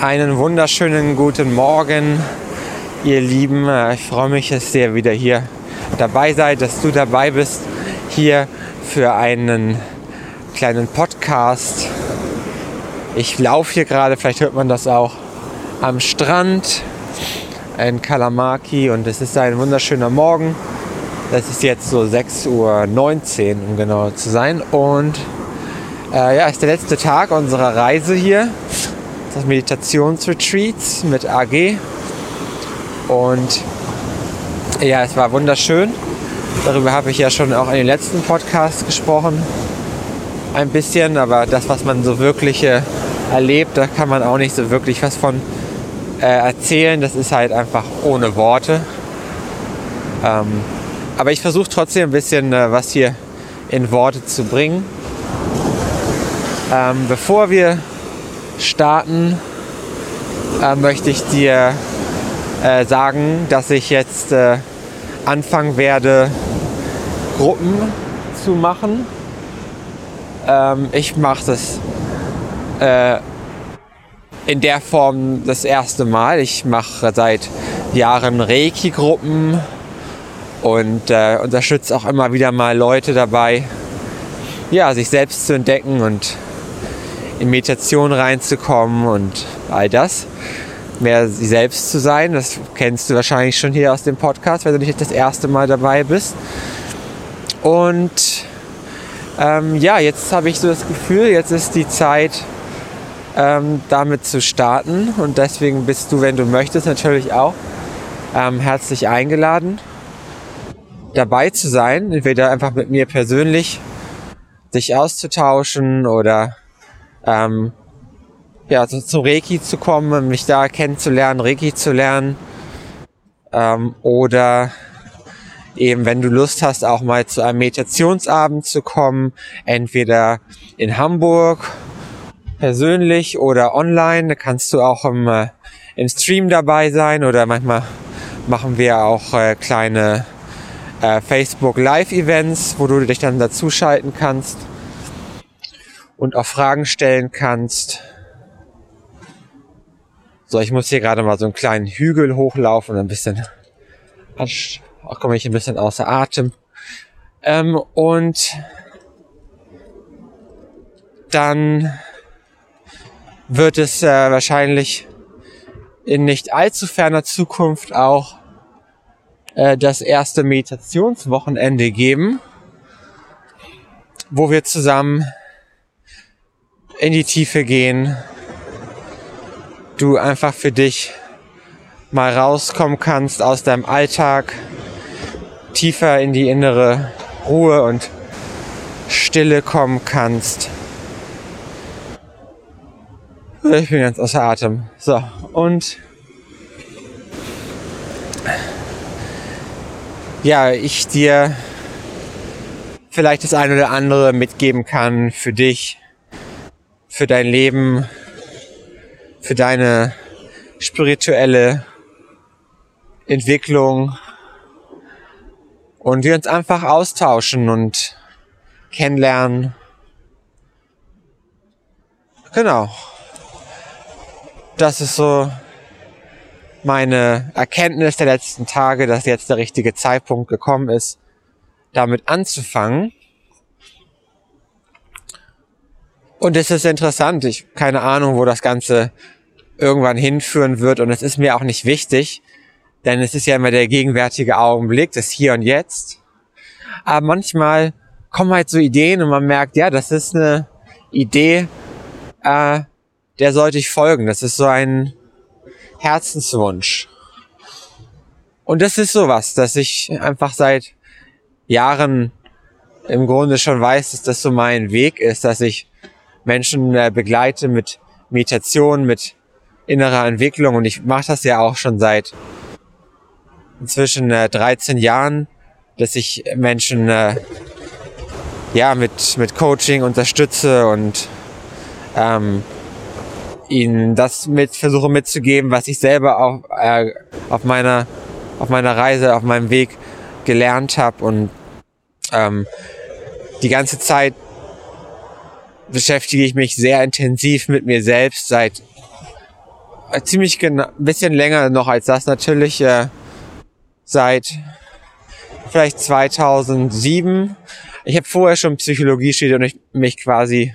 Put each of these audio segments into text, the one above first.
Einen wunderschönen guten Morgen, ihr Lieben. Ich freue mich, dass ihr wieder hier dabei seid, dass du dabei bist hier für einen kleinen Podcast. Ich laufe hier gerade, vielleicht hört man das auch, am Strand in Kalamaki und es ist ein wunderschöner Morgen. Das ist jetzt so 6.19 Uhr, um genau zu sein. Und äh, ja, ist der letzte Tag unserer Reise hier das Meditationsretreats mit AG. Und ja, es war wunderschön. Darüber habe ich ja schon auch in den letzten Podcasts gesprochen. Ein bisschen, aber das, was man so wirklich äh, erlebt, da kann man auch nicht so wirklich was von äh, erzählen. Das ist halt einfach ohne Worte. Ähm, aber ich versuche trotzdem ein bisschen äh, was hier in Worte zu bringen. Ähm, bevor wir starten, äh, möchte ich dir äh, sagen, dass ich jetzt äh, anfangen werde, Gruppen zu machen. Ähm, ich mache das äh, in der Form das erste Mal. Ich mache seit Jahren Reiki-Gruppen und äh, unterstütze auch immer wieder mal Leute dabei, ja, sich selbst zu entdecken und in Meditation reinzukommen und all das. Mehr sie selbst zu sein, das kennst du wahrscheinlich schon hier aus dem Podcast, wenn du nicht das erste Mal dabei bist. Und ähm, ja, jetzt habe ich so das Gefühl, jetzt ist die Zeit, ähm, damit zu starten. Und deswegen bist du, wenn du möchtest, natürlich auch ähm, herzlich eingeladen, dabei zu sein. Entweder einfach mit mir persönlich sich auszutauschen oder ähm, ja, also zum Reiki zu kommen, mich da kennenzulernen, Reiki zu lernen. Ähm, oder eben, wenn du Lust hast, auch mal zu einem Meditationsabend zu kommen, entweder in Hamburg persönlich oder online. Da kannst du auch im, äh, im Stream dabei sein oder manchmal machen wir auch äh, kleine äh, Facebook Live Events, wo du dich dann dazuschalten kannst und auch Fragen stellen kannst. So, ich muss hier gerade mal so einen kleinen Hügel hochlaufen und ein bisschen, auch komme ich ein bisschen außer Atem. Ähm, und dann wird es äh, wahrscheinlich in nicht allzu ferner Zukunft auch äh, das erste Meditationswochenende geben, wo wir zusammen in die Tiefe gehen, du einfach für dich mal rauskommen kannst aus deinem Alltag, tiefer in die innere Ruhe und Stille kommen kannst. Ich bin ganz außer Atem. So, und ja, ich dir vielleicht das eine oder andere mitgeben kann für dich, für dein Leben, für deine spirituelle Entwicklung und wir uns einfach austauschen und kennenlernen. Genau. Das ist so meine Erkenntnis der letzten Tage, dass jetzt der richtige Zeitpunkt gekommen ist, damit anzufangen. Und es ist interessant. Ich keine Ahnung, wo das Ganze irgendwann hinführen wird. Und es ist mir auch nicht wichtig, denn es ist ja immer der gegenwärtige Augenblick, das Hier und Jetzt. Aber manchmal kommen halt so Ideen und man merkt, ja, das ist eine Idee, äh, der sollte ich folgen. Das ist so ein Herzenswunsch. Und das ist sowas, dass ich einfach seit Jahren im Grunde schon weiß, dass das so mein Weg ist, dass ich Menschen äh, begleite mit Meditation, mit innerer Entwicklung. Und ich mache das ja auch schon seit inzwischen äh, 13 Jahren, dass ich Menschen äh, ja mit mit Coaching unterstütze und ähm, ihnen das mit versuche mitzugeben, was ich selber auch äh, auf meiner auf meiner Reise, auf meinem Weg gelernt habe und ähm, die ganze Zeit beschäftige ich mich sehr intensiv mit mir selbst seit äh, ziemlich genau, ein bisschen länger noch als das natürlich, äh, seit vielleicht 2007. Ich habe vorher schon Psychologie studiert und ich mich quasi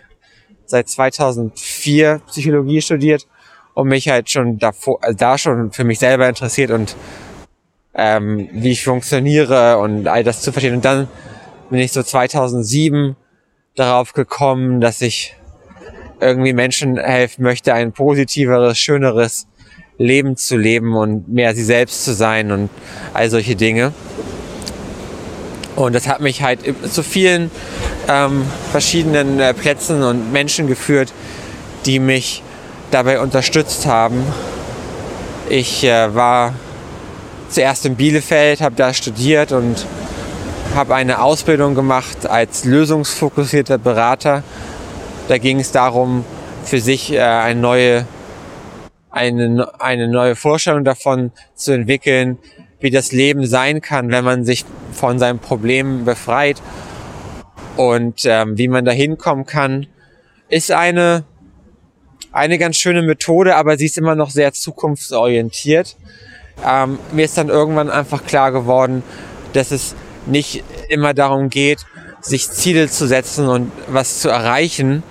seit 2004 Psychologie studiert und mich halt schon davor, also da schon für mich selber interessiert und ähm, wie ich funktioniere und all das zu verstehen. Und dann bin ich so 2007 darauf gekommen, dass ich irgendwie Menschen helfen möchte, ein positiveres, schöneres Leben zu leben und mehr sie selbst zu sein und all solche Dinge. Und das hat mich halt zu vielen ähm, verschiedenen äh, Plätzen und Menschen geführt, die mich dabei unterstützt haben. Ich äh, war zuerst in Bielefeld, habe da studiert und habe eine Ausbildung gemacht als lösungsfokussierter Berater. Da ging es darum, für sich äh, eine neue eine, eine neue Vorstellung davon zu entwickeln, wie das Leben sein kann, wenn man sich von seinen Problemen befreit und ähm, wie man da hinkommen kann, ist eine, eine ganz schöne Methode, aber sie ist immer noch sehr zukunftsorientiert. Ähm, mir ist dann irgendwann einfach klar geworden, dass es nicht immer darum geht, sich Ziele zu setzen und was zu erreichen,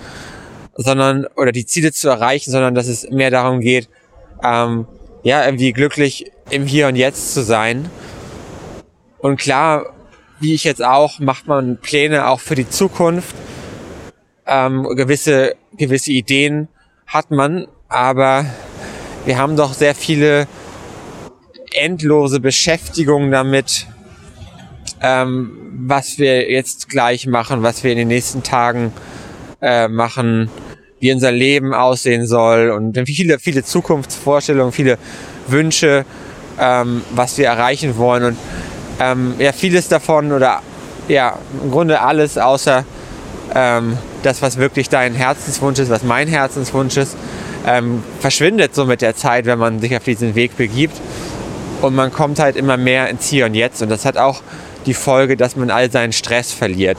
sondern, oder die Ziele zu erreichen, sondern dass es mehr darum geht, ähm, ja, irgendwie glücklich im Hier und Jetzt zu sein. Und klar, wie ich jetzt auch, macht man Pläne auch für die Zukunft. Ähm, gewisse, gewisse Ideen hat man, aber wir haben doch sehr viele endlose Beschäftigungen damit, ähm, was wir jetzt gleich machen, was wir in den nächsten Tagen äh, machen, wie unser Leben aussehen soll und viele, viele Zukunftsvorstellungen, viele Wünsche, ähm, was wir erreichen wollen und ähm, ja, vieles davon oder ja, im Grunde alles außer ähm, das, was wirklich dein Herzenswunsch ist, was mein Herzenswunsch ist, ähm, verschwindet so mit der Zeit, wenn man sich auf diesen Weg begibt. Und man kommt halt immer mehr ins Hier und Jetzt. Und das hat auch die Folge, dass man all seinen Stress verliert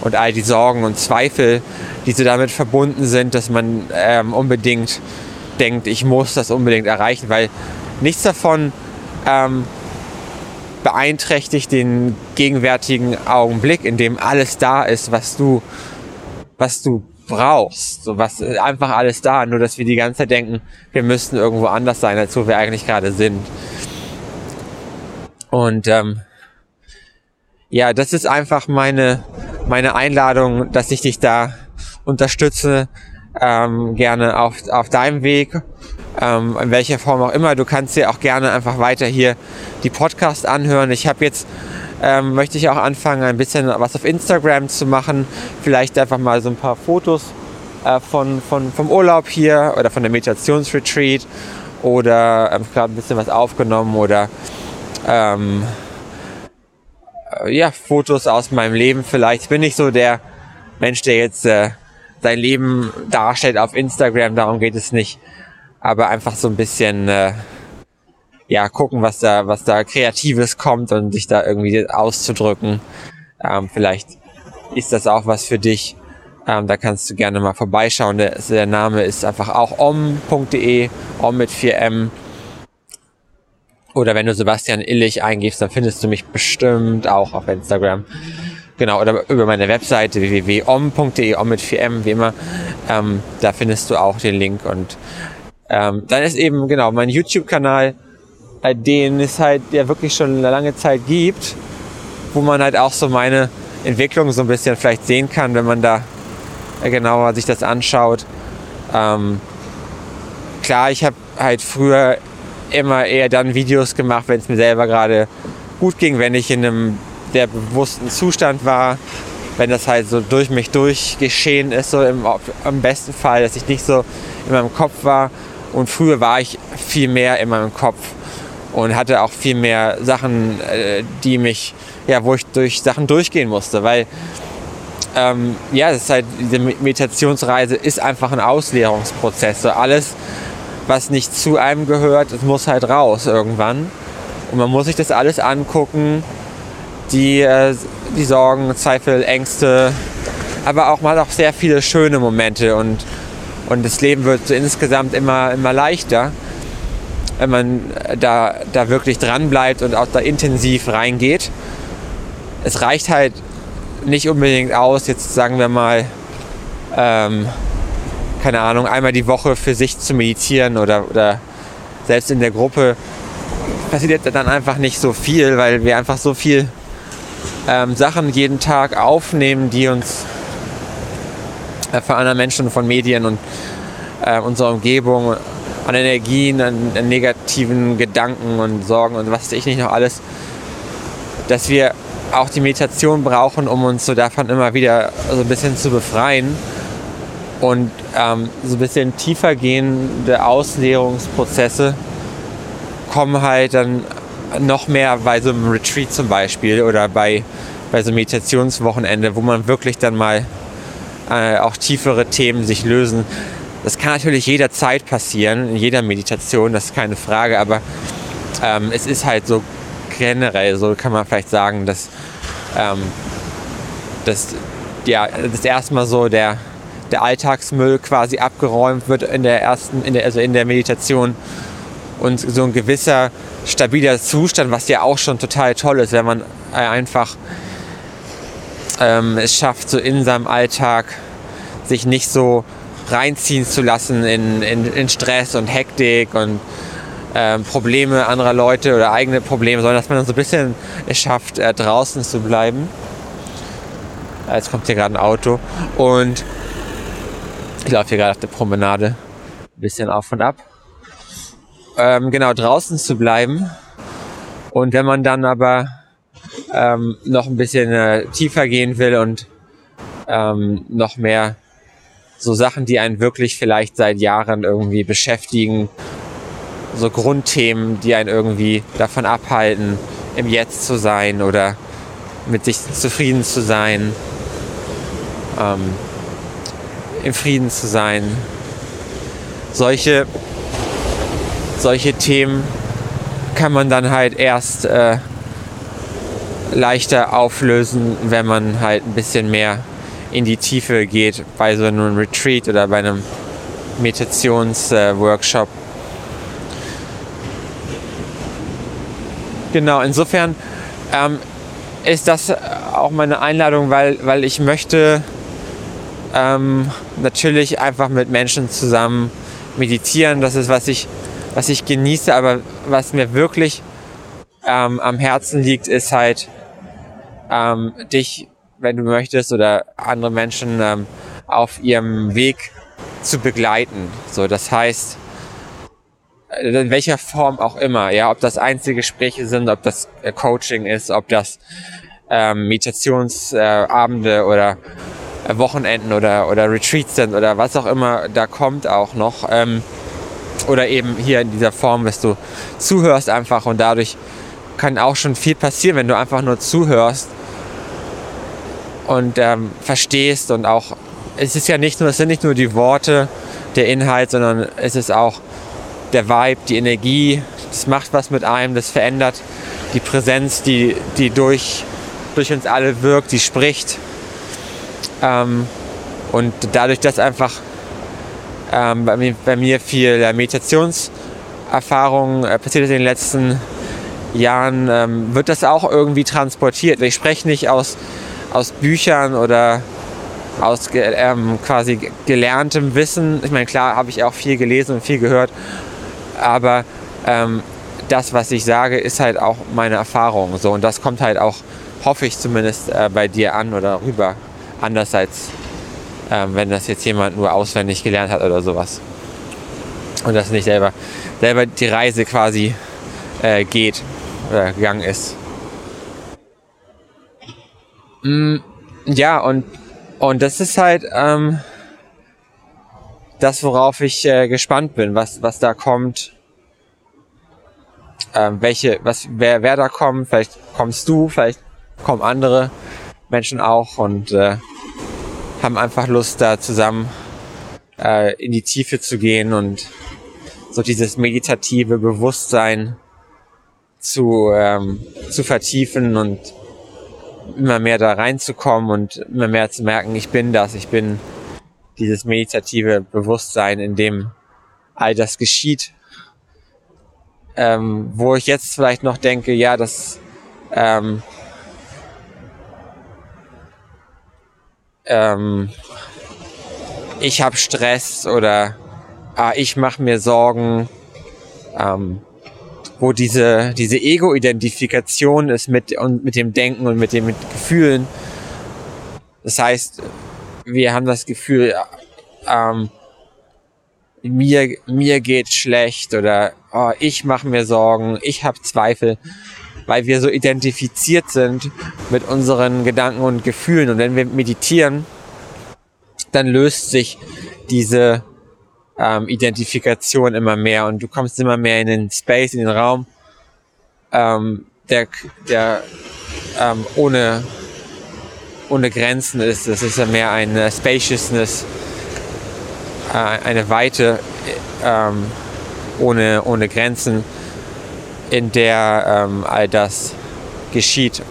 und all die Sorgen und Zweifel, die so damit verbunden sind, dass man ähm, unbedingt denkt, ich muss das unbedingt erreichen, weil nichts davon ähm, beeinträchtigt den gegenwärtigen Augenblick, in dem alles da ist, was du, was du brauchst. So was einfach alles da, nur dass wir die ganze Zeit denken, wir müssten irgendwo anders sein, als wo wir eigentlich gerade sind. Und ähm, ja, das ist einfach meine, meine Einladung, dass ich dich da unterstütze, ähm, gerne auf, auf deinem Weg, ähm, in welcher Form auch immer. Du kannst dir auch gerne einfach weiter hier die Podcast anhören. Ich habe jetzt ähm, möchte ich auch anfangen, ein bisschen was auf Instagram zu machen. Vielleicht einfach mal so ein paar Fotos äh, von, von, vom Urlaub hier oder von der Meditationsretreat oder ähm, gerade ein bisschen was aufgenommen oder ähm, äh, ja, Fotos aus meinem Leben vielleicht. Ich bin nicht so der Mensch, der jetzt äh, sein Leben darstellt auf Instagram, darum geht es nicht. Aber einfach so ein bisschen äh, ja, gucken, was da, was da Kreatives kommt und sich da irgendwie auszudrücken. Ähm, vielleicht ist das auch was für dich. Ähm, da kannst du gerne mal vorbeischauen. Der, der Name ist einfach auch om.de, om mit 4m. Oder wenn du Sebastian Illich eingibst, dann findest du mich bestimmt auch auf Instagram. Genau, oder über meine Webseite www.om.de, om mit 4m, wie immer. Ähm, da findest du auch den Link. Und ähm, dann ist eben, genau, mein YouTube-Kanal, äh, den es halt ja wirklich schon eine lange Zeit gibt, wo man halt auch so meine Entwicklung so ein bisschen vielleicht sehen kann, wenn man da genauer sich das anschaut. Ähm, klar, ich habe halt früher immer eher dann Videos gemacht, wenn es mir selber gerade gut ging, wenn ich in einem sehr bewussten Zustand war, wenn das halt so durch mich durchgeschehen ist, so im, im besten Fall, dass ich nicht so in meinem Kopf war. Und früher war ich viel mehr in meinem Kopf und hatte auch viel mehr Sachen, äh, die mich, ja, wo ich durch Sachen durchgehen musste, weil ähm, ja, das ist halt, diese Meditationsreise ist einfach ein Ausleerungsprozess. So alles, was nicht zu einem gehört, das muss halt raus irgendwann. Und man muss sich das alles angucken, die, äh, die Sorgen, Zweifel, Ängste, aber auch mal auch sehr viele schöne Momente und, und das Leben wird so insgesamt immer, immer leichter. wenn man da, da wirklich dran bleibt und auch da intensiv reingeht. Es reicht halt nicht unbedingt aus, jetzt sagen wir mal, ähm, keine Ahnung, einmal die Woche für sich zu meditieren oder, oder selbst in der Gruppe passiert dann einfach nicht so viel, weil wir einfach so viel ähm, Sachen jeden Tag aufnehmen, die uns äh, von anderen Menschen, von Medien und äh, unserer Umgebung an Energien, an, an, negativen Gedanken und Sorgen und was weiß ich nicht noch alles, dass wir auch die Meditation brauchen, um uns so davon immer wieder so ein bisschen zu befreien und ähm, so ein bisschen tiefer gehende Ausleerungsprozesse kommen halt dann noch mehr bei so einem Retreat zum Beispiel oder bei, bei so einem Meditationswochenende, wo man wirklich dann mal äh, auch tiefere Themen sich lösen. Das kann natürlich jederzeit passieren, in jeder Meditation, das ist keine Frage, aber ähm, es ist halt so generell, so kann man vielleicht sagen, dass, ähm, dass ja, das erstmal so der, der Alltagsmüll quasi abgeräumt wird in der ersten, in der, also in der Meditation und so ein gewisser stabiler Zustand, was ja auch schon total toll ist, wenn man einfach ähm, es schafft, so in seinem Alltag sich nicht so reinziehen zu lassen in, in, in Stress und Hektik und ähm, Probleme anderer Leute oder eigene Probleme, sondern dass man dann so ein bisschen es schafft, äh, draußen zu bleiben. Jetzt kommt hier gerade ein Auto und ich laufe hier gerade auf der Promenade ein bisschen auf und ab. Ähm, genau, draußen zu bleiben. Und wenn man dann aber ähm, noch ein bisschen äh, tiefer gehen will und ähm, noch mehr so Sachen, die einen wirklich vielleicht seit Jahren irgendwie beschäftigen, so Grundthemen, die einen irgendwie davon abhalten, im Jetzt zu sein oder mit sich zufrieden zu sein, ähm, im Frieden zu sein. Solche, solche Themen kann man dann halt erst äh, leichter auflösen, wenn man halt ein bisschen mehr in die Tiefe geht bei so einem Retreat oder bei einem Meditationsworkshop. Genau, insofern ähm, ist das auch meine Einladung, weil, weil ich möchte ähm, natürlich einfach mit Menschen zusammen meditieren. Das ist, was ich, was ich genieße, aber was mir wirklich ähm, am Herzen liegt, ist halt ähm, dich, wenn du möchtest, oder andere Menschen ähm, auf ihrem Weg zu begleiten. So, das heißt, äh, in welcher Form auch immer, ja, ob das Einzelgespräche sind, ob das äh, Coaching ist, ob das ähm, Meditationsabende äh, oder Wochenenden oder, oder Retreats sind oder was auch immer da kommt auch noch. Ähm, oder eben hier in dieser Form, dass du zuhörst einfach und dadurch kann auch schon viel passieren, wenn du einfach nur zuhörst und ähm, verstehst und auch, es ist ja nicht nur, es sind nicht nur die Worte, der Inhalt, sondern es ist auch der Vibe, die Energie, das macht was mit einem, das verändert die Präsenz, die, die durch, durch uns alle wirkt, die spricht. Ähm, und dadurch, dass einfach ähm, bei, mir, bei mir viel äh, Meditationserfahrung äh, passiert ist in den letzten Jahren, ähm, wird das auch irgendwie transportiert. Ich spreche nicht aus, aus Büchern oder aus ähm, quasi gelerntem Wissen. Ich meine, klar habe ich auch viel gelesen und viel gehört, aber ähm, das, was ich sage, ist halt auch meine Erfahrung. So, und das kommt halt auch, hoffe ich zumindest, äh, bei dir an oder rüber. Anders als ähm, wenn das jetzt jemand nur auswendig gelernt hat oder sowas. Und das nicht selber, selber die Reise quasi äh, geht oder gegangen ist. Mm, ja, und, und das ist halt ähm, das, worauf ich äh, gespannt bin, was, was da kommt. Ähm, welche, was, wer, wer da kommt, vielleicht kommst du, vielleicht kommen andere Menschen auch und äh, haben einfach Lust, da zusammen äh, in die Tiefe zu gehen und so dieses meditative Bewusstsein zu, ähm, zu vertiefen und immer mehr da reinzukommen und immer mehr zu merken, ich bin das, ich bin dieses meditative Bewusstsein, in dem all das geschieht. ähm, wo ich jetzt vielleicht noch denke, ja, das ähm, ähm, ich habe Stress oder ah, ich mache mir Sorgen, ähm, wo diese, diese Ego-Identifikation ist mit, und mit dem Denken und mit den Gefühlen. Das heißt, wir haben das Gefühl, ähm, mir, mir geht schlecht oder oh, ich mache mir Sorgen, ich habe Zweifel, weil wir so identifiziert sind mit unseren Gedanken und Gefühlen. Und wenn wir meditieren, dann löst sich diese ähm, Identifikation immer mehr und du kommst immer mehr in den Space, in den Raum, ähm, der, der ähm, ohne, ohne Grenzen ist. Das ist ja mehr eine Spaciousness, äh, eine Weite ähm, ohne, ohne Grenzen, in der ähm, all das geschieht.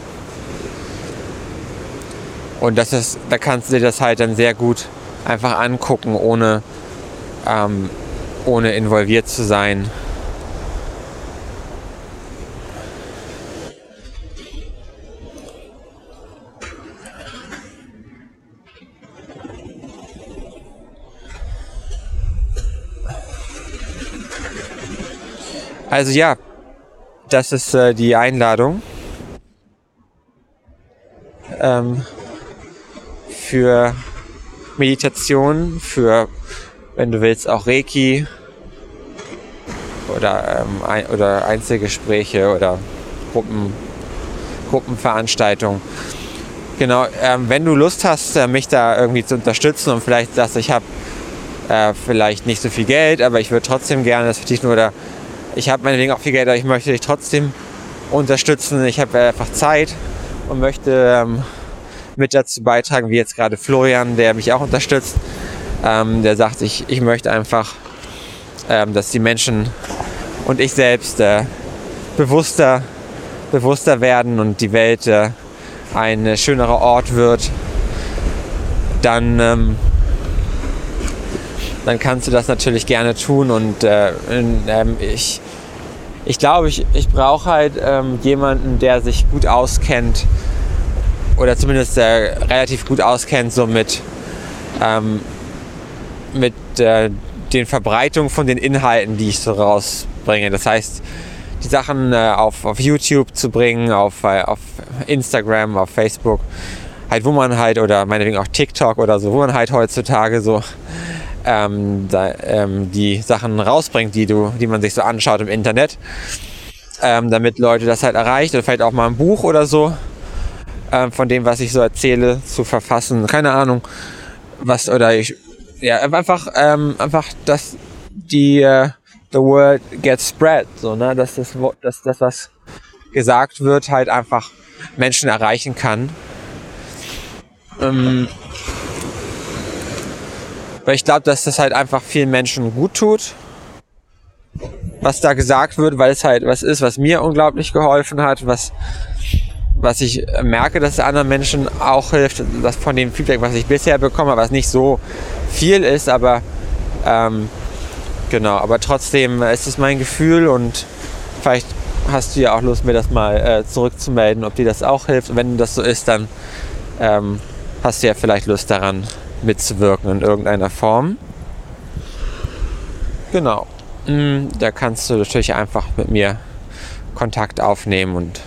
Und das ist, da kannst du dir das halt dann sehr gut einfach angucken, ohne, ähm, ohne involviert zu sein. Also ja, das ist äh, die Einladung ähm, für Meditation, für, wenn du willst, auch Reiki oder, ähm, ein, oder Einzelgespräche oder Gruppen, Gruppenveranstaltungen. Genau, ähm, wenn du Lust hast, äh, mich da irgendwie zu unterstützen und vielleicht sagst, ich habe äh, vielleicht nicht so viel Geld, aber ich würde trotzdem gerne das vertiefen oder ich habe meinetwegen auch viel Geld, aber ich möchte dich trotzdem unterstützen. Ich habe einfach Zeit und möchte ähm, mit dazu beitragen, wie jetzt gerade Florian, der mich auch unterstützt, ähm, der sagt, ich, ich möchte einfach, ähm, dass die Menschen und ich selbst äh, bewusster, bewusster werden und die Welt äh, ein schönerer Ort wird, dann ähm, dann kannst du das natürlich gerne tun. Und äh, ähm, ich, ich glaube, ich, ich brauche halt ähm, jemanden, der sich gut auskennt oder zumindest äh, relativ gut auskennt, so mit, ähm, mit äh, den Verbreitungen von den Inhalten, die ich so rausbringe. Das heißt, die Sachen äh, auf, auf YouTube zu bringen, auf, äh, auf Instagram, auf Facebook, halt wo man halt, oder meinetwegen auch TikTok oder so, wo man halt heutzutage so ähm, da, ähm, die Sachen rausbringt, die, du, die man sich so anschaut im Internet, ähm, damit Leute das halt erreicht oder vielleicht auch mal ein Buch oder so ähm, von dem, was ich so erzähle, zu verfassen. Keine Ahnung, was oder ich ja einfach ähm, einfach, dass die uh, the word gets spread, so ne, dass das dass das was gesagt wird halt einfach Menschen erreichen kann. Ähm, weil ich glaube, dass das halt einfach vielen Menschen gut tut, was da gesagt wird, weil es halt was ist, was mir unglaublich geholfen hat, was, was ich merke, dass es anderen Menschen auch hilft, das von dem Feedback, was ich bisher bekomme, was nicht so viel ist, aber ähm, genau, aber trotzdem ist es mein Gefühl und vielleicht hast du ja auch Lust, mir das mal äh, zurückzumelden, ob dir das auch hilft. Und wenn das so ist, dann ähm, hast du ja vielleicht Lust daran, mitzuwirken in irgendeiner Form. Genau. Mm, da kannst du natürlich einfach mit mir Kontakt aufnehmen und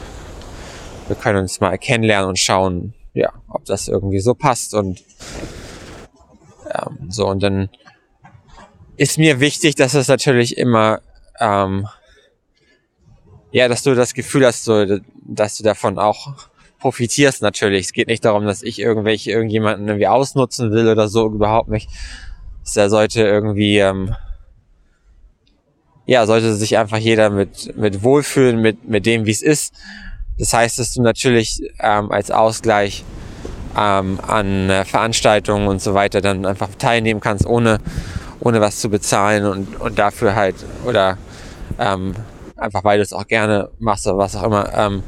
wir können uns mal kennenlernen und schauen, ja, ob das irgendwie so passt und ähm, so und dann ist mir wichtig, dass es natürlich immer ähm, ja, dass du das Gefühl hast, so, dass du davon auch profitierst natürlich. Es geht nicht darum, dass ich irgendwelche irgendjemanden irgendwie ausnutzen will oder so, überhaupt nicht. Da sollte irgendwie, ähm, ja, sollte sich einfach jeder mit, mit wohlfühlen, mit, mit dem, wie es ist. Das heißt, dass du natürlich ähm, als Ausgleich ähm, an äh, Veranstaltungen und so weiter dann einfach teilnehmen kannst, ohne, ohne was zu bezahlen und, und dafür halt, oder ähm, einfach weil du es auch gerne machst oder was auch immer, ähm,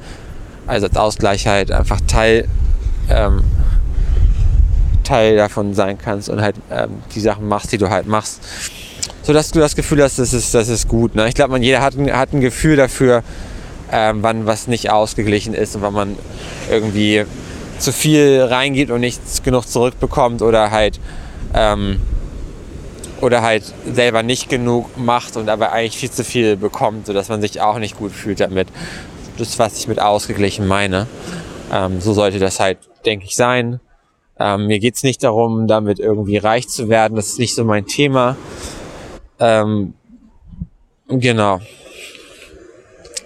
also als Ausgleich halt einfach Teil, ähm, Teil davon sein kannst und halt ähm, die Sachen machst, die du halt machst. so dass du das Gefühl hast, das ist, das ist gut. Ne? Ich glaube, man jeder hat ein, hat ein Gefühl dafür, ähm, wann was nicht ausgeglichen ist und wann man irgendwie zu viel reingibt und nichts genug zurückbekommt oder halt ähm, oder halt selber nicht genug macht und aber eigentlich viel zu viel bekommt, sodass man sich auch nicht gut fühlt damit. Das ist, was ich mit ausgeglichen meine. Ähm, so sollte das halt, denke ich, sein. Ähm, mir geht's nicht darum, damit irgendwie reich zu werden. Das ist nicht so mein Thema. Ähm, genau.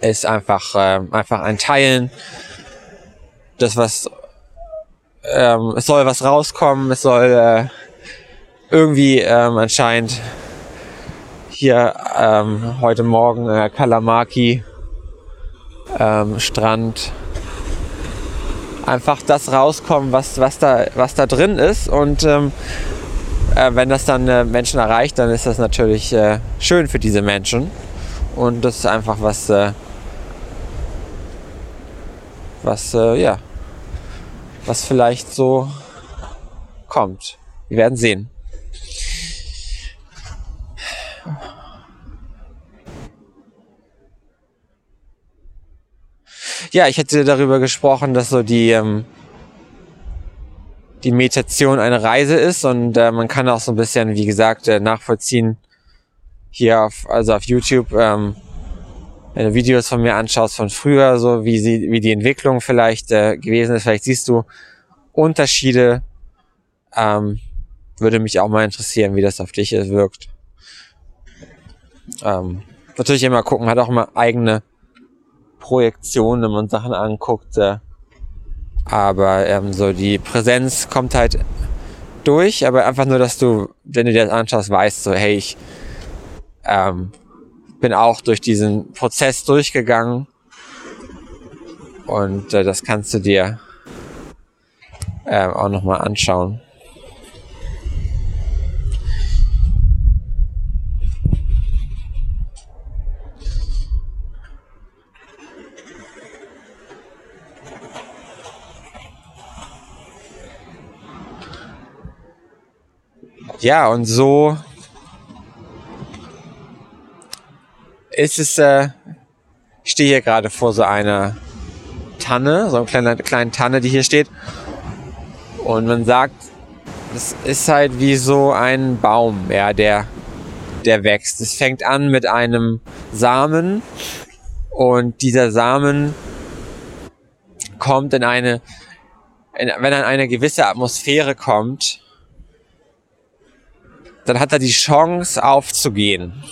Ist einfach, äh, einfach ein Teilen. Das, was, ähm, es soll was rauskommen, es soll äh, irgendwie ähm, anscheinend hier ähm, heute Morgen äh, Kalamaki ähm, Strand einfach das rauskommen, was, was, da, was da drin ist. Und ähm, äh, wenn das dann äh, Menschen erreicht, dann ist das natürlich äh, schön für diese Menschen. Und das ist einfach was, äh, was, äh, ja, was vielleicht so kommt. Wir werden sehen. Ja, ich hätte darüber gesprochen, dass so die, ähm, die Meditation eine Reise ist und äh, man kann auch so ein bisschen, wie gesagt, äh, nachvollziehen hier auf, also auf YouTube, ähm, wenn du Videos von mir anschaust von früher, so wie sie, wie die Entwicklung vielleicht äh, gewesen ist, vielleicht siehst du Unterschiede. Ähm, würde mich auch mal interessieren, wie das auf dich wirkt. Ähm, natürlich immer gucken, hat auch immer eigene Projektionen, wenn man Sachen anguckt. Äh, aber ähm, so die Präsenz kommt halt durch, aber einfach nur, dass du, wenn du dir das anschaust, weißt so, hey, ich ähm, bin auch durch diesen Prozess durchgegangen und äh, das kannst du dir äh, auch nochmal anschauen. Ja, und so ist es, äh, ich stehe hier gerade vor so einer Tanne, so einer kleinen, kleinen Tanne, die hier steht. Und man sagt, es ist halt wie so ein Baum, ja, der, der wächst. Es fängt an mit einem Samen und dieser Samen kommt in eine, in, wenn er in eine gewisse Atmosphäre kommt, dann hat er die Chance aufzugehen.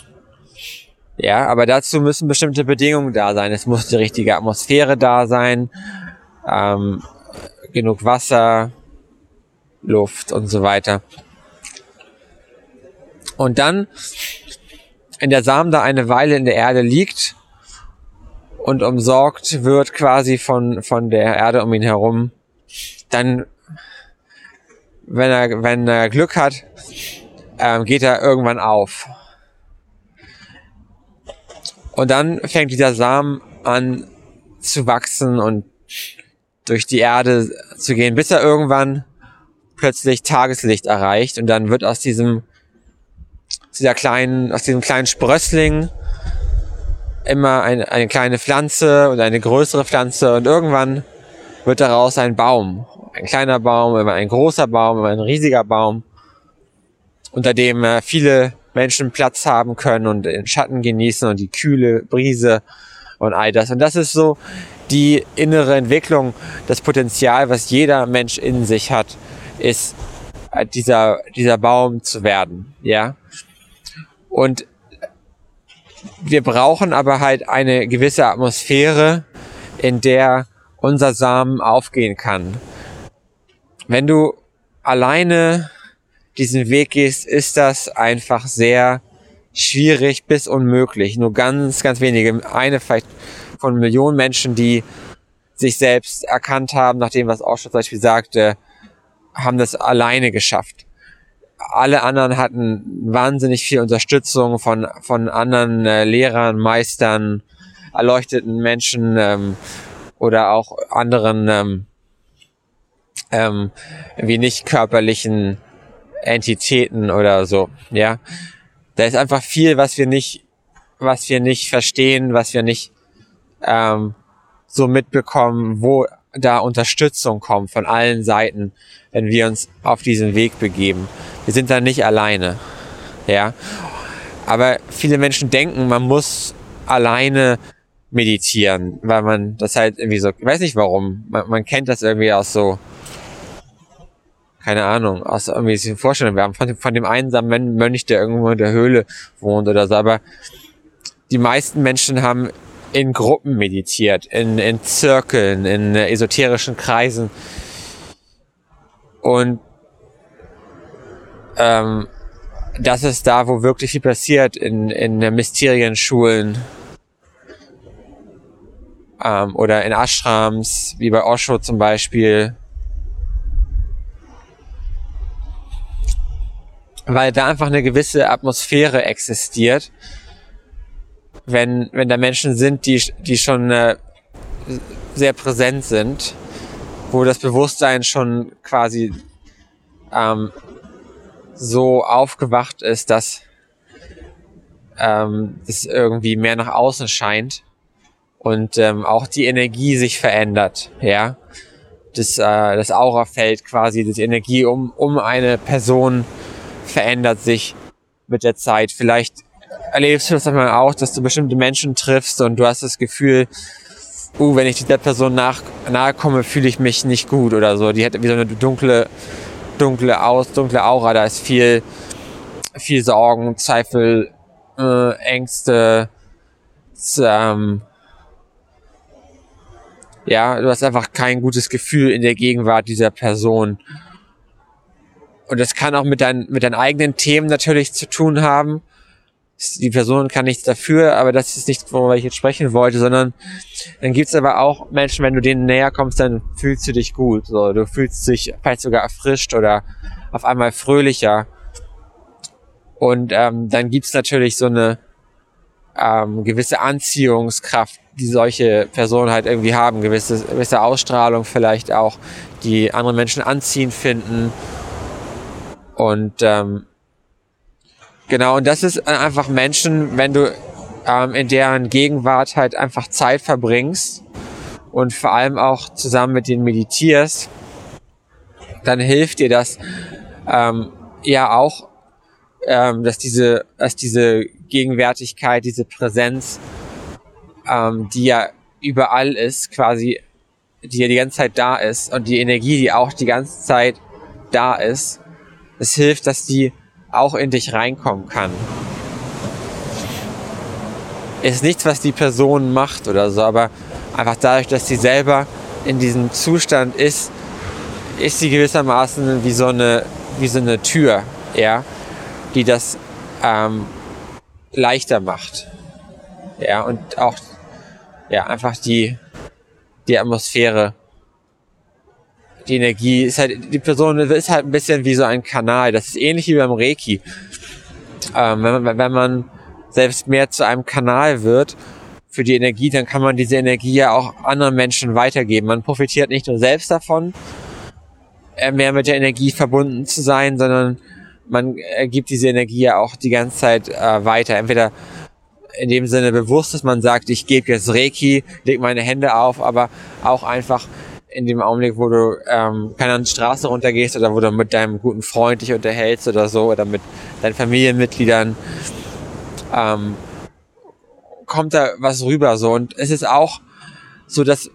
Ja, aber dazu müssen bestimmte Bedingungen da sein. Es muss die richtige Atmosphäre da sein, ähm, genug Wasser, Luft und so weiter. Und dann, wenn der Samen da eine Weile in der Erde liegt und umsorgt wird quasi von, von der Erde um ihn herum, dann, wenn er, wenn er Glück hat, ähm, geht er irgendwann auf. Und dann fängt dieser Samen an zu wachsen und durch die Erde zu gehen, bis er irgendwann plötzlich Tageslicht erreicht und dann wird aus diesem dieser kleinen, aus diesem kleinen Sprössling immer eine, eine kleine Pflanze und eine größere Pflanze und irgendwann wird daraus ein Baum. Ein kleiner Baum, immer ein großer Baum, immer ein riesiger Baum unter dem äh, viele Menschen Platz haben können und den Schatten genießen und die kühle Brise und all das. Und das ist so die innere Entwicklung, das Potenzial, was jeder Mensch in sich hat, ist äh, dieser, dieser Baum zu werden, ja. Und wir brauchen aber halt eine gewisse Atmosphäre, in der unser Samen aufgehen kann. Wenn du alleine diesen Weg gehst, ist das einfach sehr schwierig bis unmöglich. Nur ganz, ganz wenige, eine vielleicht von Millionen Menschen, die sich selbst erkannt haben, nach dem, was Auschwitz zum Beispiel sagte, haben das alleine geschafft. Alle anderen hatten wahnsinnig viel Unterstützung von, von anderen äh, Lehrern, Meistern, erleuchteten Menschen ähm, oder auch anderen ähm, ähm, wie nicht körperlichen Entitäten oder so, ja. Da ist einfach viel, was wir nicht, was wir nicht verstehen, was wir nicht ähm, so mitbekommen, wo da Unterstützung kommt von allen Seiten, wenn wir uns auf diesen Weg begeben. Wir sind da nicht alleine. Ja. Aber viele Menschen denken, man muss alleine meditieren, weil man das halt irgendwie so, ich weiß nicht warum, man, man kennt das irgendwie aus so, keine Ahnung, aus irgendwie so Vorstellungen. Wir haben von, von dem einsamen Mönch, der irgendwo in der Höhle wohnt oder so, aber die meisten Menschen haben in Gruppen meditiert, in, in Zirkeln, in esoterischen Kreisen. Und ähm, das ist da, wo wirklich viel passiert, in, in Mysterienschulen ähm, oder in Ashrams, wie bei Osho zum Beispiel. Weil da einfach eine gewisse Atmosphäre existiert, wenn, wenn da Menschen sind, die, die schon äh, sehr präsent sind, wo das Bewusstsein schon quasi ähm, so aufgewacht ist, dass ähm, es irgendwie mehr nach außen scheint und ähm, auch die Energie sich verändert, ja. Das, äh, das Aurafeld quasi, die Energie um, um eine Person verändert sich mit der Zeit. Vielleicht erlebst du das einmal auch, dass du bestimmte Menschen triffst und du hast das Gefühl, uh, wenn ich dieser Person nach, nahe komme, fühle ich mich nicht gut oder so. Die hat wie so eine dunkle, dunkle Aus, dunkle Aura, da ist viel, viel Sorgen, Zweifel, äh, Ängste, ähm, ja, du hast einfach kein gutes Gefühl in der Gegenwart dieser Person. Und das kann auch mit, dein, mit deinen eigenen Themen natürlich zu tun haben die Person kann nichts dafür, aber das ist nicht, worüber ich jetzt sprechen wollte, sondern dann gibt's aber auch Menschen, wenn du denen näher kommst, dann fühlst du dich gut. So, du fühlst dich vielleicht sogar erfrischt oder auf einmal fröhlicher. Und ähm, dann gibt's natürlich so eine ähm, gewisse Anziehungskraft, die solche Personen halt irgendwie haben, gewisse, gewisse Ausstrahlung vielleicht auch, die andere Menschen anziehen finden. Und ähm, Genau, und das ist einfach Menschen, wenn du ähm, in deren Gegenwart halt einfach Zeit verbringst und vor allem auch zusammen mit denen meditierst, dann hilft dir das ähm, ja auch, ähm, dass diese, dass diese Gegenwärtigkeit, diese Präsenz, ähm, die ja überall ist, quasi, die ja die ganze Zeit da ist und die Energie, die auch die ganze Zeit da ist, es hilft, dass die auch in dich reinkommen kann. Ist nichts, was die Person macht oder so, aber einfach dadurch, dass sie selber in diesem Zustand ist, ist sie gewissermaßen wie so eine, wie so eine Tür, ja, die das ähm, leichter macht. Ja, und auch ja, einfach die, die Atmosphäre die Energie ist halt, die Person ist halt ein bisschen wie so ein Kanal. Das ist ähnlich wie beim Reiki. Ähm, wenn, man, wenn man selbst mehr zu einem Kanal wird für die Energie, dann kann man diese Energie ja auch anderen Menschen weitergeben. Man profitiert nicht nur selbst davon, äh, mehr mit der Energie verbunden zu sein, sondern man gibt diese Energie ja auch die ganze Zeit äh, weiter. Entweder in dem Sinne bewusst, dass man sagt, ich gebe jetzt Reiki, leg meine Hände auf, aber auch einfach in dem Augenblick, wo du ähm, keine Ahnung, Straße runtergehst oder wo du mit deinem guten Freund dich unterhältst oder so oder mit deinen Familienmitgliedern, ähm, kommt da was rüber so. Und es ist auch so, dass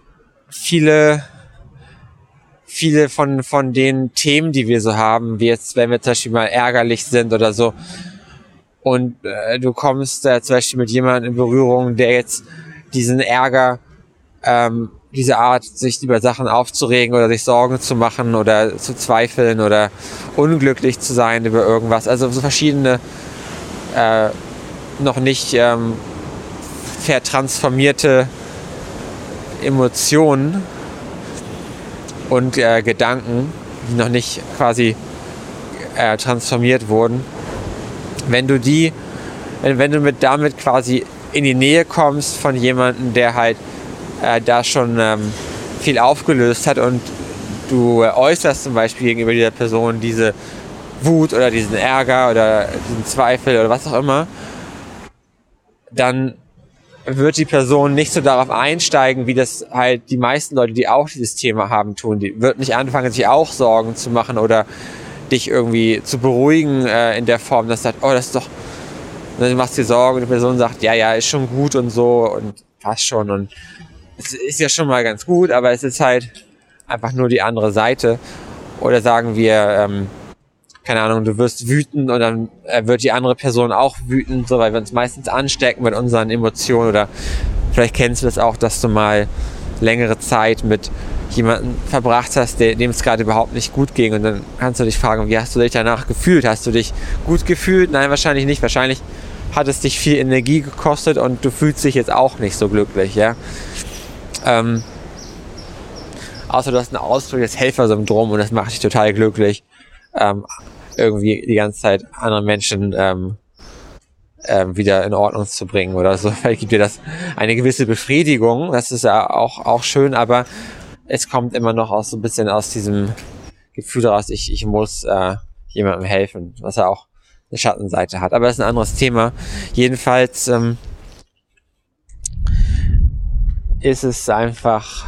viele viele von, von den Themen, die wir so haben, wie jetzt, wenn wir zum Beispiel mal ärgerlich sind oder so, und äh, du kommst äh, zum Beispiel mit jemandem in Berührung, der jetzt diesen Ärger ähm, diese Art, sich über Sachen aufzuregen oder sich Sorgen zu machen oder zu zweifeln oder unglücklich zu sein über irgendwas. Also so verschiedene äh, noch nicht ähm, vertransformierte Emotionen und äh, Gedanken, die noch nicht quasi äh, transformiert wurden. Wenn du die, wenn, wenn du mit damit quasi in die Nähe kommst von jemandem, der halt äh, da schon ähm, viel aufgelöst hat und du äußerst zum Beispiel gegenüber dieser Person diese Wut oder diesen Ärger oder diesen Zweifel oder was auch immer, dann wird die Person nicht so darauf einsteigen, wie das halt die meisten Leute, die auch dieses Thema haben, tun. Die wird nicht anfangen, sich auch Sorgen zu machen oder dich irgendwie zu beruhigen äh, in der Form, dass sagt, oh, das ist doch, und dann machst du dir Sorgen und die Person sagt, ja, ja, ist schon gut und so und passt schon und es ist ja schon mal ganz gut, aber es ist halt einfach nur die andere Seite. Oder sagen wir, ähm, keine Ahnung, du wirst wütend und dann äh, wird die andere Person auch wütend, so weil wir uns meistens anstecken mit unseren Emotionen oder vielleicht kennst du das auch, dass du mal längere Zeit mit jemandem verbracht hast, dem es gerade überhaupt nicht gut ging und dann kannst du dich fragen, wie hast du dich danach gefühlt? Hast du dich gut gefühlt? Nein, wahrscheinlich nicht. Wahrscheinlich hat es dich viel Energie gekostet und du fühlst dich jetzt auch nicht so glücklich, ja. Ähm, außer du hast ein ausdrückliches Helfersyndrom und das macht dich total glücklich. Ähm, irgendwie die ganze Zeit andere Menschen ähm, ähm, wieder in Ordnung zu bringen oder so. Vielleicht gibt dir das eine gewisse Befriedigung. Das ist ja auch, auch schön, aber es kommt immer noch aus so ein bisschen aus diesem Gefühl raus, ich, ich muss äh, jemandem helfen, was er auch eine Schattenseite hat. Aber das ist ein anderes Thema. Jedenfalls ähm, ist es einfach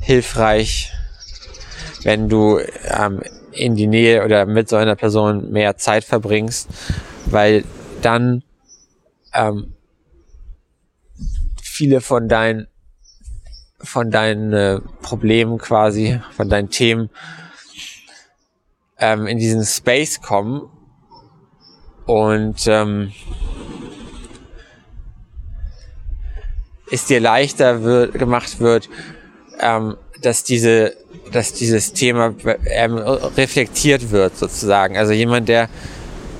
hilfreich, wenn du ähm, in die Nähe oder mit so einer Person mehr Zeit verbringst, weil dann ähm, viele von deinen von deinen äh, Problemen quasi, von deinen Themen ähm, in diesen Space kommen und ähm, es dir leichter wird, gemacht wird, ähm, dass diese, dass dieses Thema ähm, reflektiert wird sozusagen. Also jemand, der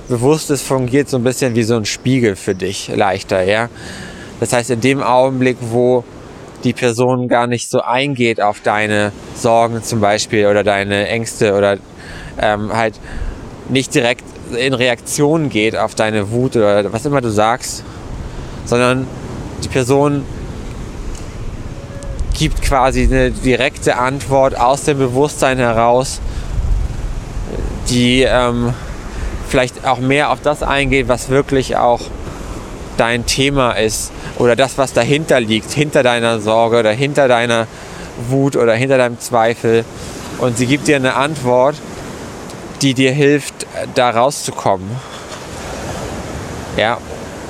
bewusst ist, fungiert so ein bisschen wie so ein Spiegel für dich leichter, ja. Das heißt, in dem Augenblick, wo die Person gar nicht so eingeht auf deine Sorgen zum Beispiel oder deine Ängste oder ähm, halt nicht direkt in Reaktion geht auf deine Wut oder was immer du sagst, sondern die Person gibt quasi eine direkte Antwort aus dem Bewusstsein heraus, die ähm, vielleicht auch mehr auf das eingeht, was wirklich auch dein Thema ist oder das, was dahinter liegt, hinter deiner Sorge oder hinter deiner Wut oder hinter deinem Zweifel. Und sie gibt dir eine Antwort, die dir hilft, da rauszukommen. Ja,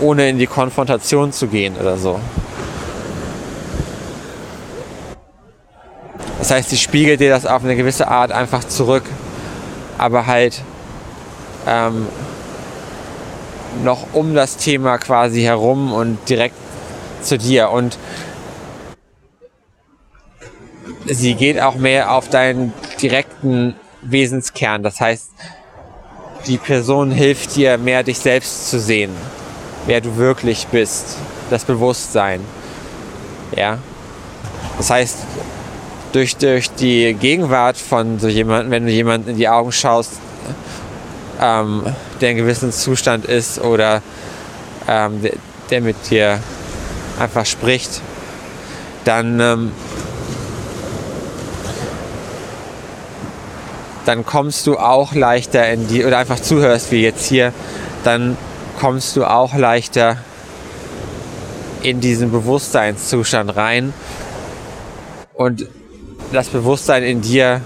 ohne in die Konfrontation zu gehen oder so. Das heißt, sie spiegelt dir das auf eine gewisse Art einfach zurück, aber halt ähm, noch um das Thema quasi herum und direkt zu dir. Und sie geht auch mehr auf deinen direkten Wesenskern. Das heißt, die Person hilft dir mehr, dich selbst zu sehen, wer du wirklich bist, das Bewusstsein. Ja. Das heißt, durch, durch die Gegenwart von so jemandem, wenn du jemanden in die Augen schaust, ähm, der in gewissem Zustand ist oder ähm, der, der, mit dir einfach spricht, dann, ähm, dann kommst du auch leichter in die, oder einfach zuhörst wie jetzt hier, dann kommst du auch leichter in diesen Bewusstseinszustand rein und das Bewusstsein in dir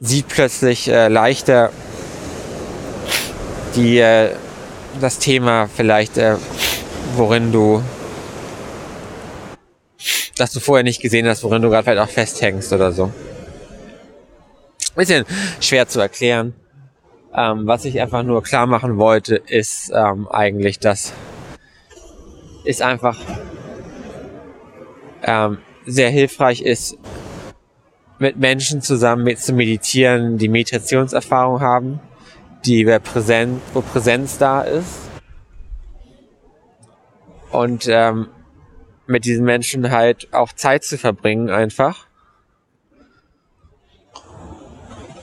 sieht plötzlich äh, leichter die, äh, das Thema vielleicht, äh, worin du, das du vorher nicht gesehen hast, worin du gerade vielleicht auch festhängst oder so. Bisschen schwer zu erklären. Ähm, was ich einfach nur klar machen wollte, ist ähm, eigentlich, dass ist einfach ähm, sehr hilfreich ist, mit Menschen zusammen zu meditieren, die Meditationserfahrung haben, die präsent, wo Präsenz da ist. Und ähm, mit diesen Menschen halt auch Zeit zu verbringen einfach.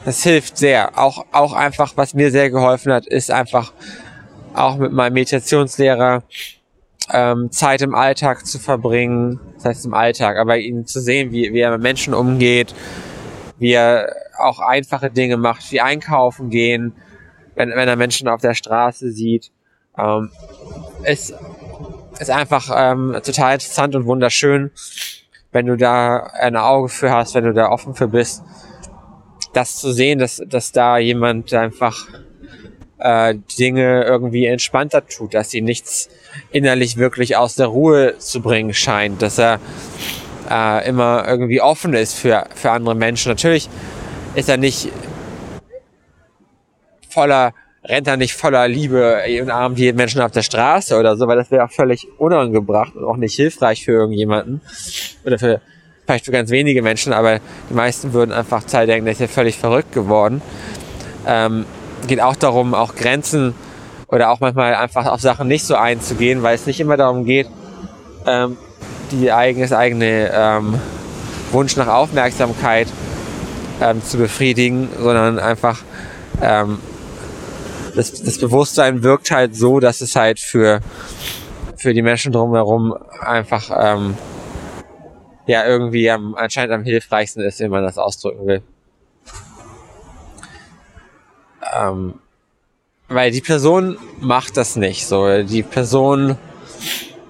Das hilft sehr. Auch, auch einfach, was mir sehr geholfen hat, ist einfach auch mit meinem Meditationslehrer ähm, Zeit im Alltag zu verbringen, das heißt im Alltag, aber ihn zu sehen, wie, wie er mit Menschen umgeht, wie er auch einfache Dinge macht, wie einkaufen gehen, wenn, wenn er Menschen auf der Straße sieht. Ähm, ist, ist einfach ähm, total interessant und wunderschön, wenn du da ein Auge für hast, wenn du da offen für bist, das zu sehen, dass, dass da jemand einfach äh, Dinge irgendwie entspannter tut, dass sie nichts innerlich wirklich aus der Ruhe zu bringen scheint, dass er äh, immer irgendwie offen ist für, für andere Menschen. Natürlich ist er nicht voller, rennt er nicht voller Liebe und armt jeden Menschen auf der Straße oder so, weil das wäre auch völlig unangebracht und auch nicht hilfreich für irgendjemanden oder für vielleicht für ganz wenige Menschen, aber die meisten würden einfach Zeit denken, der ist ja völlig verrückt geworden. Ähm, geht auch darum, auch Grenzen oder auch manchmal einfach auf Sachen nicht so einzugehen, weil es nicht immer darum geht, ähm, die eigenes eigene ähm, Wunsch nach Aufmerksamkeit ähm, zu befriedigen, sondern einfach ähm, das, das Bewusstsein wirkt halt so, dass es halt für für die Menschen drumherum einfach ähm, ja irgendwie am, anscheinend am hilfreichsten ist, wenn man das ausdrücken will. Ähm, weil die Person macht das nicht so. Die Person,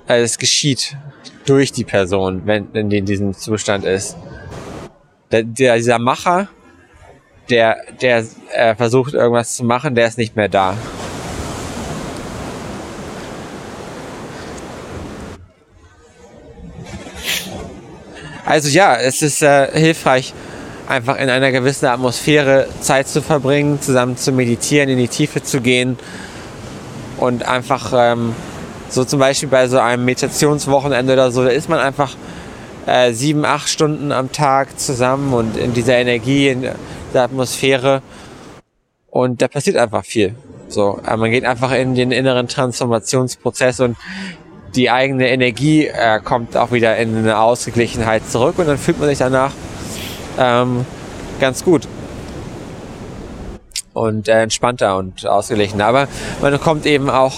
äh, es geschieht durch die Person, wenn, wenn die in diesem Zustand ist. Der, der, dieser Macher, der, der äh, versucht irgendwas zu machen, der ist nicht mehr da. Also ja, es ist äh, hilfreich, einfach in einer gewissen Atmosphäre Zeit zu verbringen, zusammen zu meditieren, in die Tiefe zu gehen und einfach ähm, so zum Beispiel bei so einem Meditationswochenende oder so, da ist man einfach äh, sieben, acht Stunden am Tag zusammen und in dieser Energie, in der Atmosphäre und da passiert einfach viel. So, man geht einfach in den inneren Transformationsprozess und die eigene Energie äh, kommt auch wieder in eine Ausgeglichenheit zurück und dann fühlt man sich danach ähm, ganz gut und äh, entspannter und ausgeglichener. Aber man kommt eben auch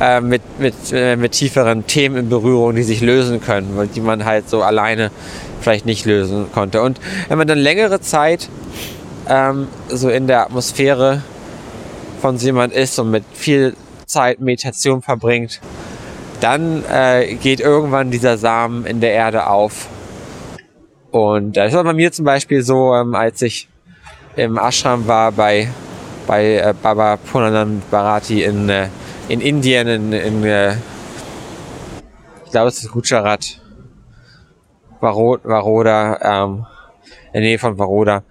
äh, mit, mit, äh, mit tieferen Themen in Berührung, die sich lösen können, die man halt so alleine vielleicht nicht lösen konnte. Und wenn man dann längere Zeit ähm, so in der Atmosphäre von jemand ist und mit viel Zeit Meditation verbringt, dann äh, geht irgendwann dieser Samen in der Erde auf und äh, das war bei mir zum Beispiel so, ähm, als ich im Ashram war bei, bei äh, Baba Punanand Bharati in, äh, in Indien, in, in äh, ich glaube es ist Gujarat, Varoda, ähm, in der Nähe von Varoda.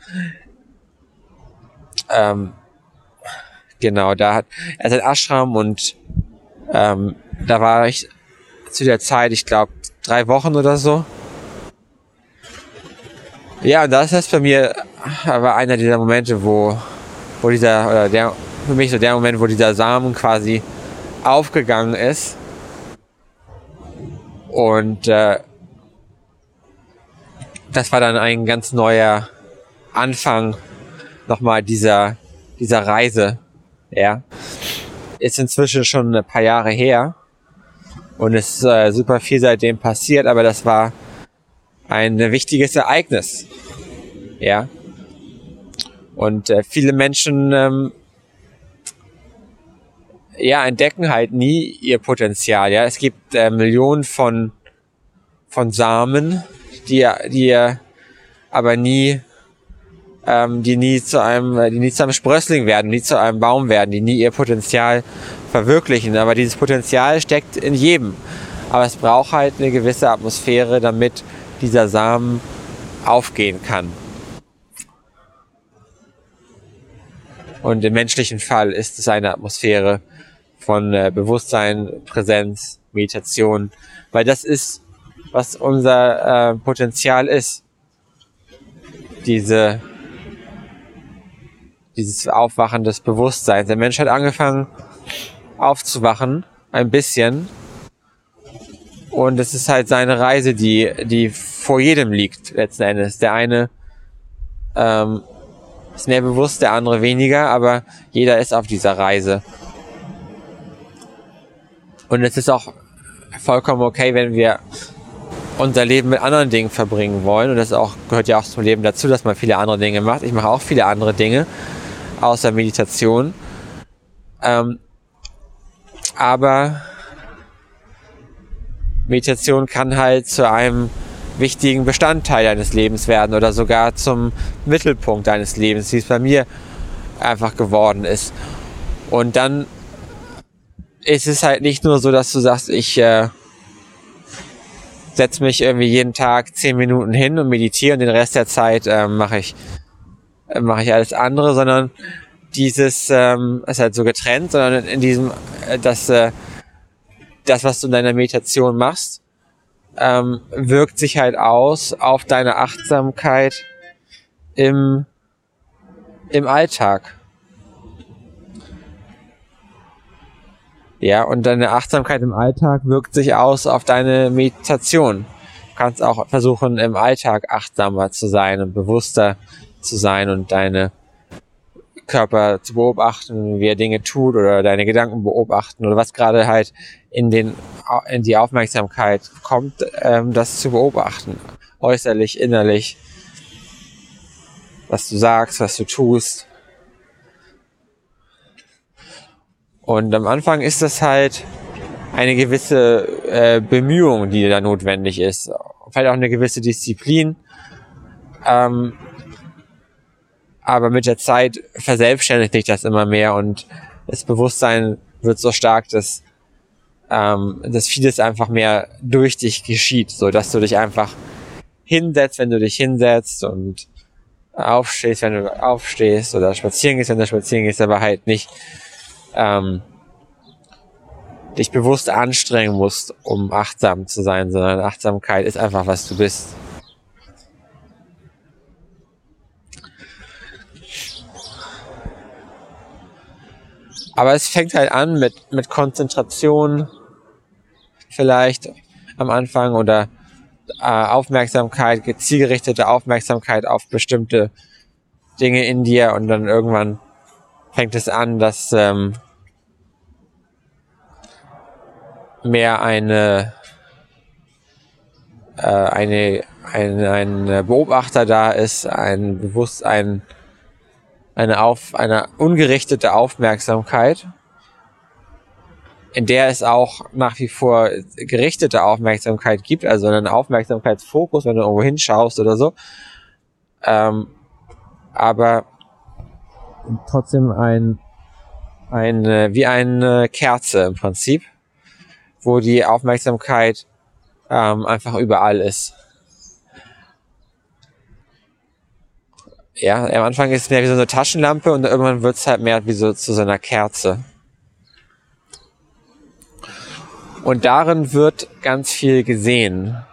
Ähm, genau, da hat er sein Ashram und ähm, da war ich zu der Zeit, ich glaube, drei Wochen oder so. Ja, das ist bei mir aber einer dieser Momente, wo, wo dieser, oder der, für mich so der Moment, wo dieser Samen quasi aufgegangen ist. Und äh, das war dann ein ganz neuer Anfang nochmal dieser, dieser Reise. Ja. Ist inzwischen schon ein paar Jahre her. Und es ist äh, super viel seitdem passiert, aber das war ein wichtiges Ereignis. Ja. Und äh, viele Menschen ähm, ja, entdecken halt nie ihr Potenzial. Ja, es gibt äh, Millionen von von Samen, die die aber nie ähm, die nie zu einem die nie zu einem Sprössling werden, nie zu einem Baum werden, die nie ihr Potenzial verwirklichen. Aber dieses Potenzial steckt in jedem. Aber es braucht halt eine gewisse Atmosphäre, damit dieser Samen aufgehen kann. Und im menschlichen Fall ist es eine Atmosphäre von äh, Bewusstsein, Präsenz, Meditation, weil das ist, was unser äh, Potenzial ist. Diese, dieses Aufwachen des Bewusstseins. Der Mensch hat angefangen aufzuwachen, ein bisschen, und es ist halt seine Reise, die, die vor jedem liegt, letzten Endes. Der eine ähm, ist mehr bewusst, der andere weniger, aber jeder ist auf dieser Reise. Und es ist auch vollkommen okay, wenn wir unser Leben mit anderen Dingen verbringen wollen. Und das auch, gehört ja auch zum Leben dazu, dass man viele andere Dinge macht. Ich mache auch viele andere Dinge, außer Meditation. Ähm, aber Meditation kann halt zu einem wichtigen Bestandteil deines Lebens werden oder sogar zum Mittelpunkt deines Lebens, wie es bei mir einfach geworden ist. Und dann ist es halt nicht nur so, dass du sagst, ich äh, setze mich irgendwie jeden Tag zehn Minuten hin und meditiere und den Rest der Zeit äh, mache ich äh, mache ich alles andere, sondern dieses ähm, ist halt so getrennt, sondern in diesem, äh, dass äh, das, was du in deiner Meditation machst, ähm, wirkt sich halt aus auf deine Achtsamkeit im, im Alltag. Ja, und deine Achtsamkeit im Alltag wirkt sich aus auf deine Meditation. Du kannst auch versuchen, im Alltag achtsamer zu sein und bewusster zu sein und deine Körper zu beobachten, wie er Dinge tut oder deine Gedanken beobachten oder was gerade halt in den in die Aufmerksamkeit kommt, ähm, das zu beobachten, äußerlich, innerlich, was du sagst, was du tust. Und am Anfang ist das halt eine gewisse äh, Bemühung, die da notwendig ist, vielleicht auch eine gewisse Disziplin. Ähm, aber mit der Zeit verselbstständigt sich das immer mehr und das Bewusstsein wird so stark, dass, ähm, dass vieles einfach mehr durch dich geschieht, so dass du dich einfach hinsetzt, wenn du dich hinsetzt und aufstehst, wenn du aufstehst oder spazieren gehst, wenn du spazieren gehst, aber halt nicht ähm, dich bewusst anstrengen musst, um achtsam zu sein, sondern Achtsamkeit ist einfach, was du bist. Aber es fängt halt an mit, mit Konzentration vielleicht am Anfang oder äh, Aufmerksamkeit, zielgerichtete Aufmerksamkeit auf bestimmte Dinge in dir und dann irgendwann fängt es an, dass ähm, mehr eine, äh, eine, ein, ein Beobachter da ist, ein bewusst ein eine, auf, eine ungerichtete Aufmerksamkeit, in der es auch nach wie vor gerichtete Aufmerksamkeit gibt, also einen Aufmerksamkeitsfokus, wenn du irgendwo hinschaust oder so. Ähm, aber trotzdem ein, ein wie eine Kerze im Prinzip, wo die Aufmerksamkeit ähm, einfach überall ist. Ja, am Anfang ist es mehr wie so eine Taschenlampe und irgendwann wird es halt mehr wie so zu so einer Kerze. Und darin wird ganz viel gesehen.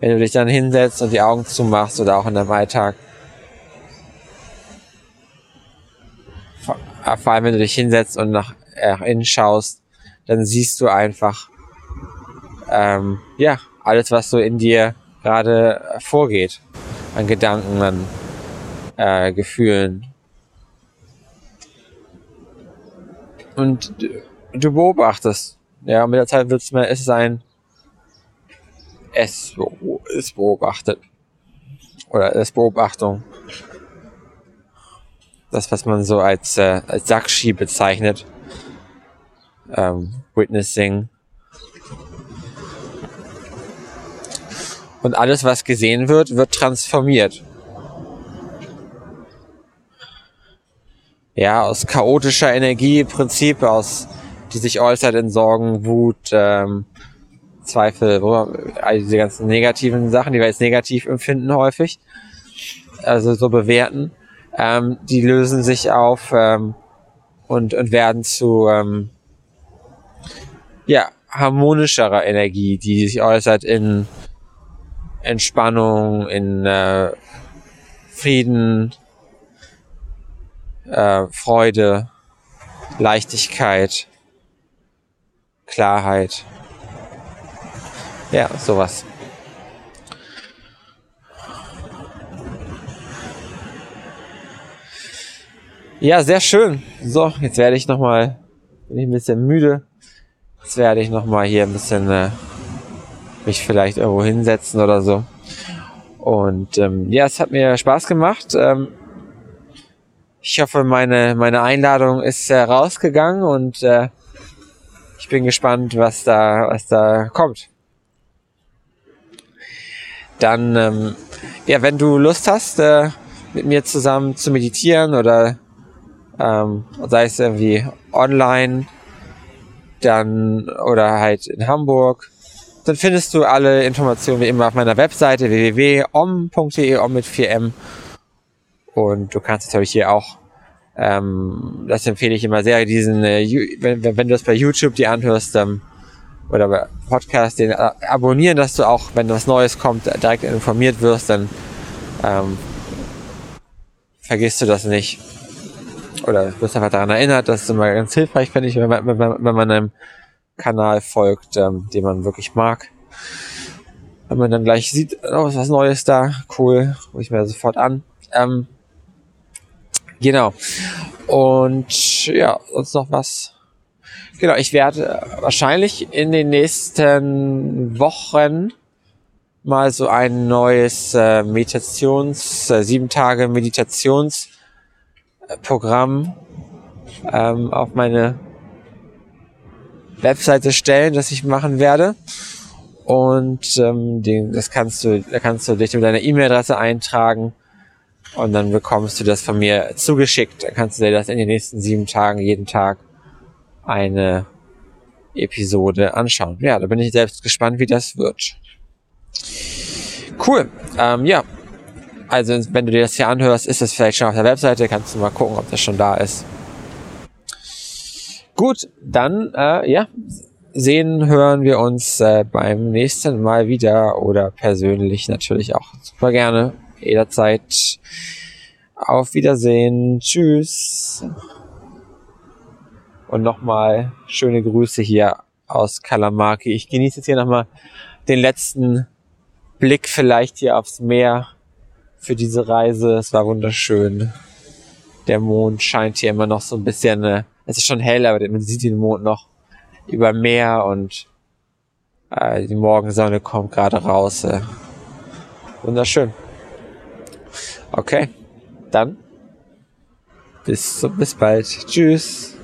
Wenn du dich dann hinsetzt und die Augen zumachst oder auch in deinem Alltag. Vor allem, wenn du dich hinsetzt und nach, äh, innen schaust, dann siehst du einfach, ähm, ja, alles, was so in dir gerade vorgeht an Gedanken, an äh, Gefühlen. Und du beobachtest. Ja, mit der Zeit wird es mehr, es sein, es ist beobachtet. Oder es Beobachtung. Das, was man so als, äh, als Sakshi bezeichnet. Ähm, Witnessing. Und alles, was gesehen wird, wird transformiert. Ja, aus chaotischer Energie Prinzip, aus, die sich äußert in Sorgen, Wut, ähm, Zweifel, all diese ganzen negativen Sachen, die wir als negativ empfinden häufig, also so bewerten, ähm, die lösen sich auf ähm, und, und werden zu ähm, ja, harmonischerer Energie, die sich äußert in Entspannung, in äh, Frieden, äh, Freude, Leichtigkeit, Klarheit. Ja, sowas. Ja, sehr schön. So, jetzt werde ich nochmal, bin ich ein bisschen müde, Jetzt werde ich nochmal hier ein bisschen äh, mich vielleicht irgendwo hinsetzen oder so. Und ähm, ja, es hat mir Spaß gemacht. Ähm, ich hoffe, meine, meine Einladung ist äh, rausgegangen und äh, ich bin gespannt, was da, was da kommt. Dann, ähm, ja, wenn du Lust hast, äh, mit mir zusammen zu meditieren oder ähm, sei es irgendwie online, dann oder halt in Hamburg, dann findest du alle Informationen wie immer auf meiner Webseite www.om.de, om mit 4m. Und du kannst natürlich hier auch, ähm, das empfehle ich immer sehr, diesen, äh, wenn, wenn du das bei YouTube die anhörst, ähm, oder bei Podcast, den äh, abonnieren, dass du auch, wenn was Neues kommt, direkt informiert wirst, dann ähm, vergisst du das nicht. Oder wirst einfach daran erinnert, das ist immer ganz hilfreich, finde ich, wenn man, wenn man, wenn man einem Kanal folgt, ähm, den man wirklich mag. Wenn man dann gleich sieht, oh, was Neues da, cool, rufe ich mir sofort an. Ähm, genau. Und ja, sonst noch was. Genau, ich werde wahrscheinlich in den nächsten Wochen mal so ein neues äh, Meditations, äh, sieben Tage Meditationsprogramm ähm, auf meine Webseite stellen, das ich machen werde. Und ähm, den, das kannst du, da kannst du dich mit deiner E-Mail-Adresse eintragen und dann bekommst du das von mir zugeschickt. Dann kannst du dir das in den nächsten sieben Tagen jeden Tag eine Episode anschauen. Ja, da bin ich selbst gespannt, wie das wird. Cool. Ähm, ja. Also, wenn du dir das hier anhörst, ist es vielleicht schon auf der Webseite. Kannst du mal gucken, ob das schon da ist. Gut, dann, äh, ja, sehen, hören wir uns äh, beim nächsten Mal wieder oder persönlich natürlich auch super gerne. Jederzeit. Auf Wiedersehen. Tschüss. Und nochmal schöne Grüße hier aus Kalamaki. Ich genieße jetzt hier nochmal den letzten Blick vielleicht hier aufs Meer für diese Reise. Es war wunderschön. Der Mond scheint hier immer noch so ein bisschen, äh, es ist schon hell, aber man sieht den Mond noch über Meer und äh, die Morgensonne kommt gerade raus. Äh. Wunderschön. Okay, dann bis, bis bald. Tschüss.